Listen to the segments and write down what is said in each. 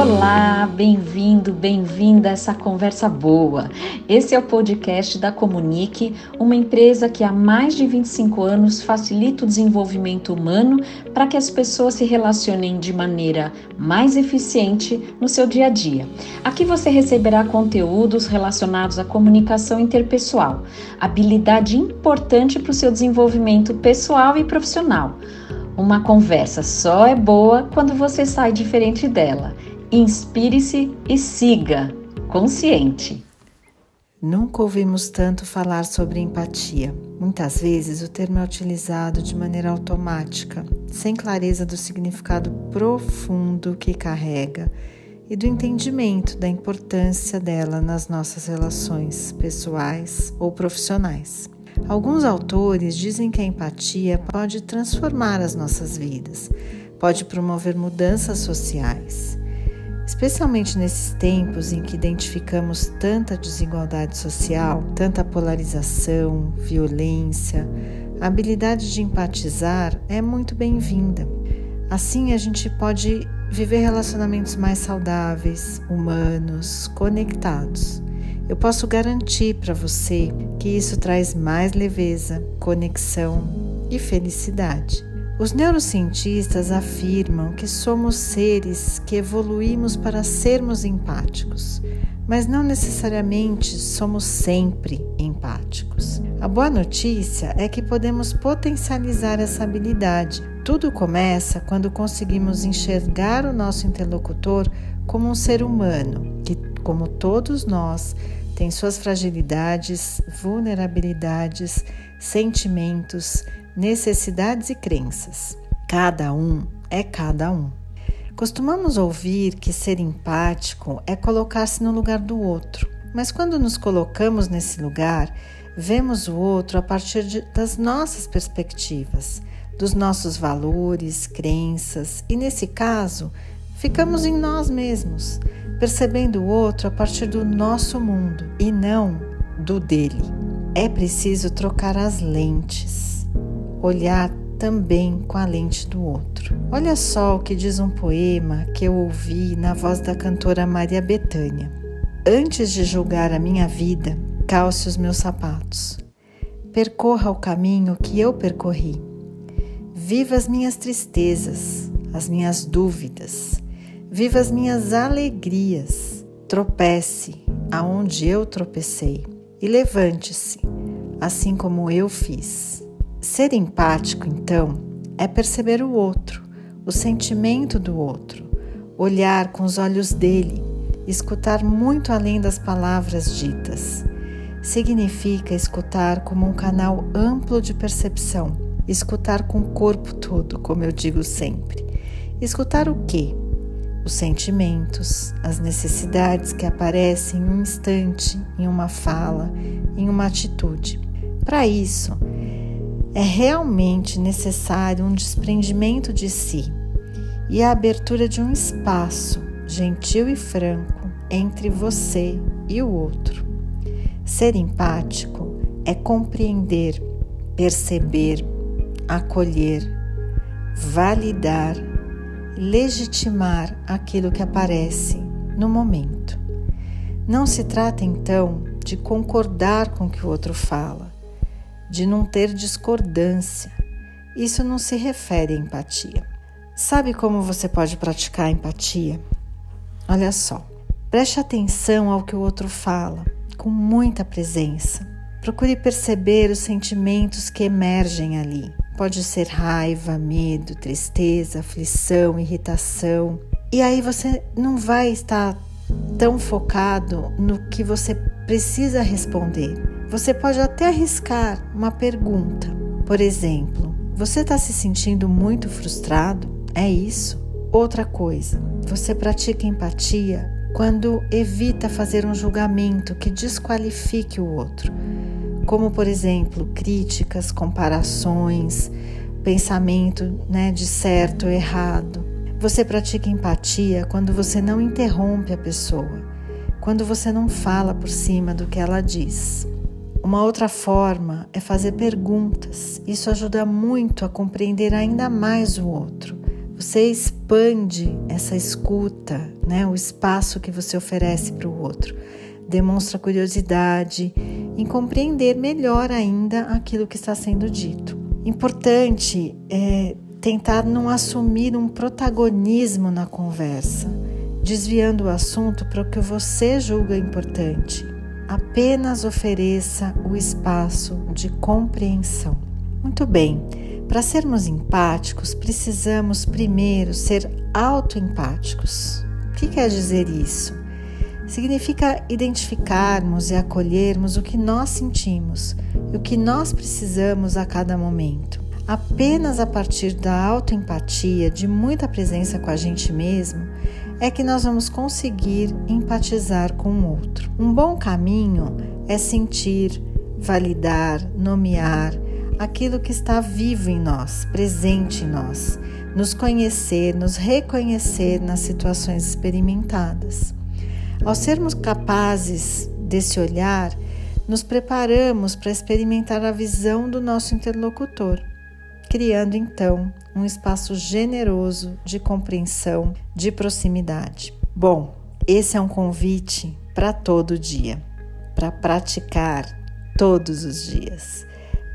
Olá, bem-vindo, bem-vinda a essa conversa boa. Esse é o podcast da Comunique, uma empresa que há mais de 25 anos facilita o desenvolvimento humano para que as pessoas se relacionem de maneira mais eficiente no seu dia a dia. Aqui você receberá conteúdos relacionados à comunicação interpessoal, habilidade importante para o seu desenvolvimento pessoal e profissional. Uma conversa só é boa quando você sai diferente dela. Inspire-se e siga, consciente. Nunca ouvimos tanto falar sobre empatia. Muitas vezes o termo é utilizado de maneira automática, sem clareza do significado profundo que carrega e do entendimento da importância dela nas nossas relações pessoais ou profissionais. Alguns autores dizem que a empatia pode transformar as nossas vidas, pode promover mudanças sociais. Especialmente nesses tempos em que identificamos tanta desigualdade social, tanta polarização, violência, a habilidade de empatizar é muito bem-vinda. Assim, a gente pode viver relacionamentos mais saudáveis, humanos, conectados. Eu posso garantir para você que isso traz mais leveza, conexão e felicidade. Os neurocientistas afirmam que somos seres que evoluímos para sermos empáticos, mas não necessariamente somos sempre empáticos. A boa notícia é que podemos potencializar essa habilidade. Tudo começa quando conseguimos enxergar o nosso interlocutor como um ser humano que, como todos nós, tem suas fragilidades, vulnerabilidades, sentimentos, necessidades e crenças. Cada um é cada um. Costumamos ouvir que ser empático é colocar-se no lugar do outro, mas quando nos colocamos nesse lugar, vemos o outro a partir de, das nossas perspectivas, dos nossos valores, crenças e, nesse caso, ficamos em nós mesmos percebendo o outro a partir do nosso mundo e não do dele. É preciso trocar as lentes, olhar também com a lente do outro. Olha só o que diz um poema que eu ouvi na voz da cantora Maria Bethânia. Antes de julgar a minha vida, calce os meus sapatos. Percorra o caminho que eu percorri. Viva as minhas tristezas, as minhas dúvidas, Viva as minhas alegrias, tropece aonde eu tropecei e levante-se, assim como eu fiz. Ser empático, então, é perceber o outro, o sentimento do outro, olhar com os olhos dele, escutar muito além das palavras ditas. Significa escutar como um canal amplo de percepção, escutar com o corpo todo, como eu digo sempre. Escutar o quê? os sentimentos, as necessidades que aparecem em um instante, em uma fala, em uma atitude. Para isso, é realmente necessário um desprendimento de si e a abertura de um espaço gentil e franco entre você e o outro. Ser empático é compreender, perceber, acolher, validar legitimar aquilo que aparece no momento. Não se trata então de concordar com o que o outro fala, de não ter discordância. Isso não se refere à empatia. Sabe como você pode praticar a empatia? Olha só, preste atenção ao que o outro fala, com muita presença. Procure perceber os sentimentos que emergem ali. Pode ser raiva, medo, tristeza, aflição, irritação. E aí você não vai estar tão focado no que você precisa responder. Você pode até arriscar uma pergunta. Por exemplo, você está se sentindo muito frustrado? É isso? Outra coisa, você pratica empatia quando evita fazer um julgamento que desqualifique o outro como por exemplo críticas, comparações, pensamento né, de certo ou errado. Você pratica empatia quando você não interrompe a pessoa, quando você não fala por cima do que ela diz. Uma outra forma é fazer perguntas. Isso ajuda muito a compreender ainda mais o outro. você expande essa escuta, né, o espaço que você oferece para o outro. Demonstra curiosidade em compreender melhor ainda aquilo que está sendo dito. Importante é tentar não assumir um protagonismo na conversa, desviando o assunto para o que você julga importante. Apenas ofereça o espaço de compreensão. Muito bem, para sermos empáticos, precisamos primeiro ser autoempáticos. O que quer dizer isso? Significa identificarmos e acolhermos o que nós sentimos e o que nós precisamos a cada momento. Apenas a partir da autoempatia, de muita presença com a gente mesmo, é que nós vamos conseguir empatizar com o outro. Um bom caminho é sentir, validar, nomear aquilo que está vivo em nós, presente em nós, nos conhecer, nos reconhecer nas situações experimentadas. Ao sermos capazes desse olhar, nos preparamos para experimentar a visão do nosso interlocutor, criando então um espaço generoso de compreensão, de proximidade. Bom, esse é um convite para todo dia, para praticar todos os dias.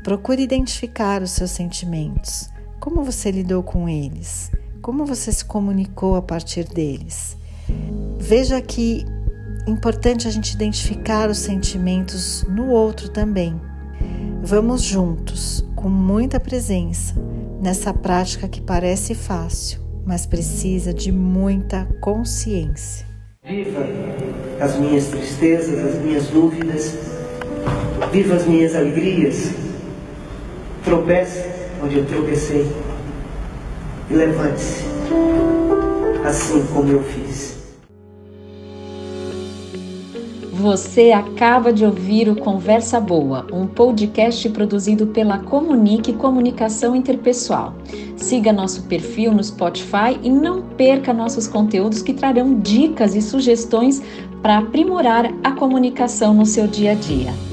Procure identificar os seus sentimentos. Como você lidou com eles? Como você se comunicou a partir deles? Veja que importante a gente identificar os sentimentos no outro também. Vamos juntos, com muita presença, nessa prática que parece fácil, mas precisa de muita consciência. Viva as minhas tristezas, as minhas dúvidas, viva as minhas alegrias Tropece onde eu tropecei e levante-se, assim como eu fiz. Você acaba de ouvir o Conversa Boa, um podcast produzido pela Comunique Comunicação Interpessoal. Siga nosso perfil no Spotify e não perca nossos conteúdos que trarão dicas e sugestões para aprimorar a comunicação no seu dia a dia.